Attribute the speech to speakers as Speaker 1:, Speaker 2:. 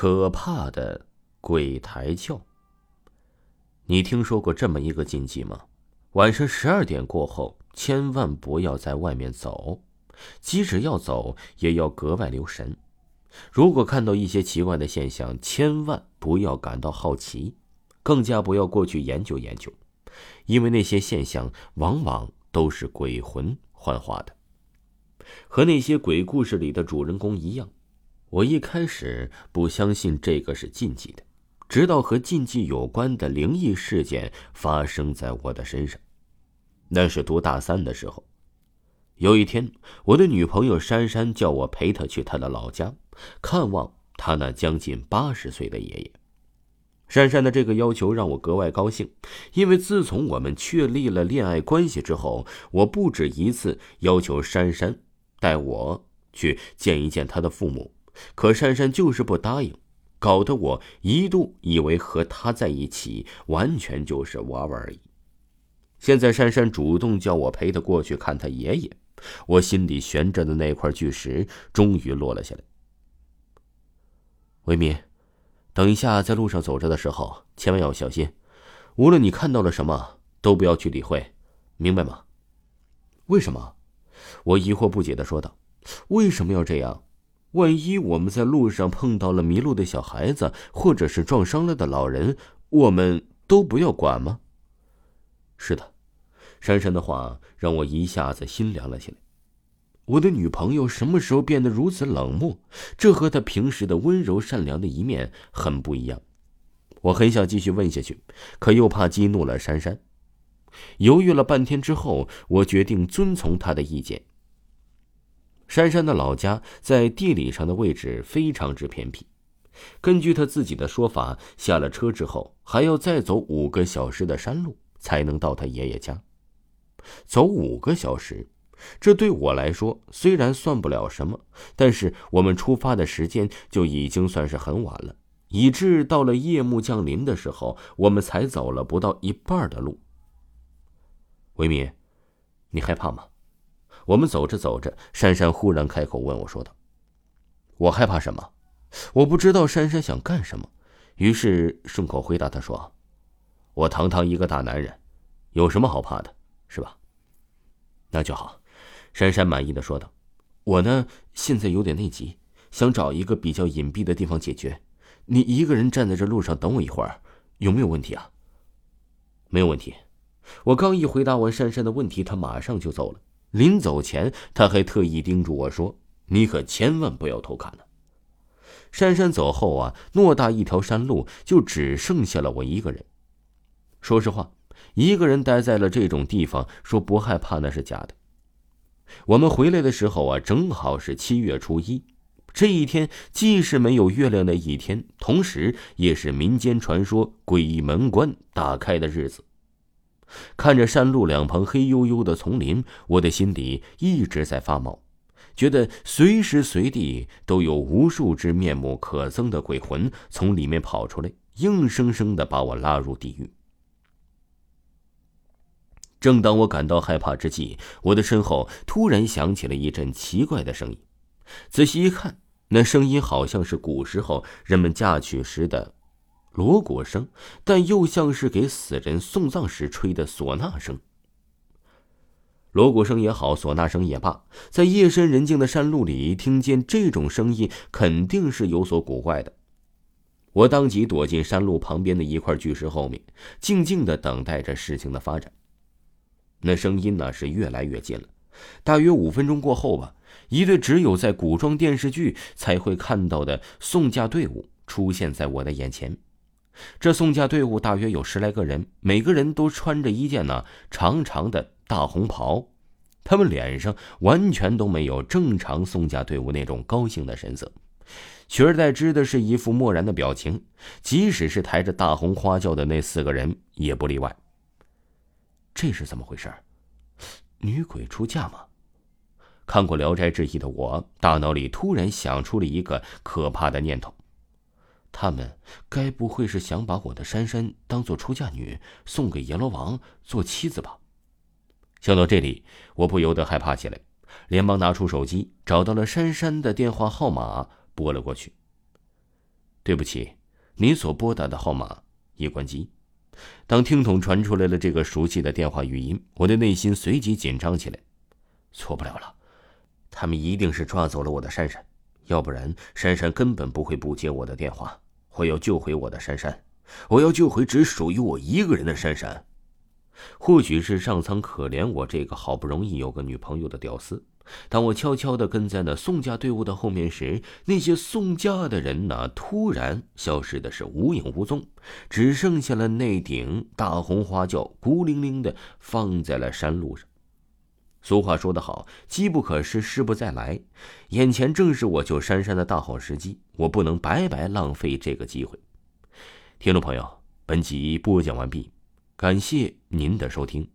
Speaker 1: 可怕的鬼抬轿。你听说过这么一个禁忌吗？晚上十二点过后，千万不要在外面走，即使要走，也要格外留神。如果看到一些奇怪的现象，千万不要感到好奇，更加不要过去研究研究，因为那些现象往往都是鬼魂幻化的。和那些鬼故事里的主人公一样，我一开始不相信这个是禁忌的，直到和禁忌有关的灵异事件发生在我的身上。那是读大三的时候，有一天，我的女朋友珊珊叫我陪她去她的老家。看望她那将近八十岁的爷爷，珊珊的这个要求让我格外高兴，因为自从我们确立了恋爱关系之后，我不止一次要求珊珊带我去见一见她的父母，可珊珊就是不答应，搞得我一度以为和他在一起完全就是玩玩而已。现在珊珊主动叫我陪她过去看他爷爷，我心里悬着的那块巨石终于落了下来。维米，等一下在路上走着的时候，千万要小心。无论你看到了什么，都不要去理会，明白吗？为什么？我疑惑不解的说道：“为什么要这样？万一我们在路上碰到了迷路的小孩子，或者是撞伤了的老人，我们都不要管吗？”是的，珊珊的话让我一下子心凉了起来。我的女朋友什么时候变得如此冷漠？这和她平时的温柔善良的一面很不一样。我很想继续问下去，可又怕激怒了珊珊。犹豫了半天之后，我决定遵从她的意见。珊珊的老家在地理上的位置非常之偏僻，根据她自己的说法，下了车之后还要再走五个小时的山路才能到她爷爷家。走五个小时。这对我来说虽然算不了什么，但是我们出发的时间就已经算是很晚了，以致到了夜幕降临的时候，我们才走了不到一半的路。维米，你害怕吗？我们走着走着，珊珊忽然开口问我说道：“我害怕什么？”我不知道珊珊想干什么，于是顺口回答她说：“我堂堂一个大男人，有什么好怕的，是吧？”那就好。珊珊满意的说道：“我呢，现在有点内急，想找一个比较隐蔽的地方解决。你一个人站在这路上等我一会儿，有没有问题啊？”“没有问题。”我刚一回答完珊珊的问题，她马上就走了。临走前，他还特意叮嘱我说：“你可千万不要偷看呢。”珊珊走后啊，偌大一条山路就只剩下了我一个人。说实话，一个人待在了这种地方，说不害怕那是假的。我们回来的时候啊，正好是七月初一，这一天既是没有月亮的一天，同时也是民间传说鬼门关打开的日子。看着山路两旁黑黝黝的丛林，我的心里一直在发毛，觉得随时随地都有无数只面目可憎的鬼魂从里面跑出来，硬生生的把我拉入地狱。正当我感到害怕之际，我的身后突然响起了一阵奇怪的声音。仔细一看，那声音好像是古时候人们嫁娶时的锣鼓声，但又像是给死人送葬时吹的唢呐声。锣鼓声也好，唢呐声也罢，在夜深人静的山路里听见这种声音，肯定是有所古怪的。我当即躲进山路旁边的一块巨石后面，静静的等待着事情的发展。那声音呢是越来越近了，大约五分钟过后吧，一队只有在古装电视剧才会看到的送嫁队伍出现在我的眼前。这送嫁队伍大约有十来个人，每个人都穿着一件呢长长的大红袍，他们脸上完全都没有正常送嫁队伍那种高兴的神色，取而代之的是一副漠然的表情。即使是抬着大红花轿的那四个人也不例外。这是怎么回事？女鬼出嫁吗？看过《聊斋志异》的我，大脑里突然想出了一个可怕的念头：他们该不会是想把我的珊珊当做出嫁女送给阎罗王做妻子吧？想到这里，我不由得害怕起来，连忙拿出手机，找到了珊珊的电话号码，拨了过去。对不起，您所拨打的号码已关机。当听筒传出来了这个熟悉的电话语音，我的内心随即紧张起来。错不了了，他们一定是抓走了我的珊珊，要不然珊珊根本不会不接我的电话。我要救回我的珊珊，我要救回只属于我一个人的珊珊。或许是上苍可怜我这个好不容易有个女朋友的屌丝。当我悄悄地跟在那送嫁队伍的后面时，那些送嫁的人呢，突然消失的是无影无踪，只剩下了那顶大红花轿孤零零的放在了山路上。俗话说得好，机不可失，失不再来。眼前正是我救珊珊的大好时机，我不能白白浪费这个机会。听众朋友，本集播讲完毕。感谢您的收听。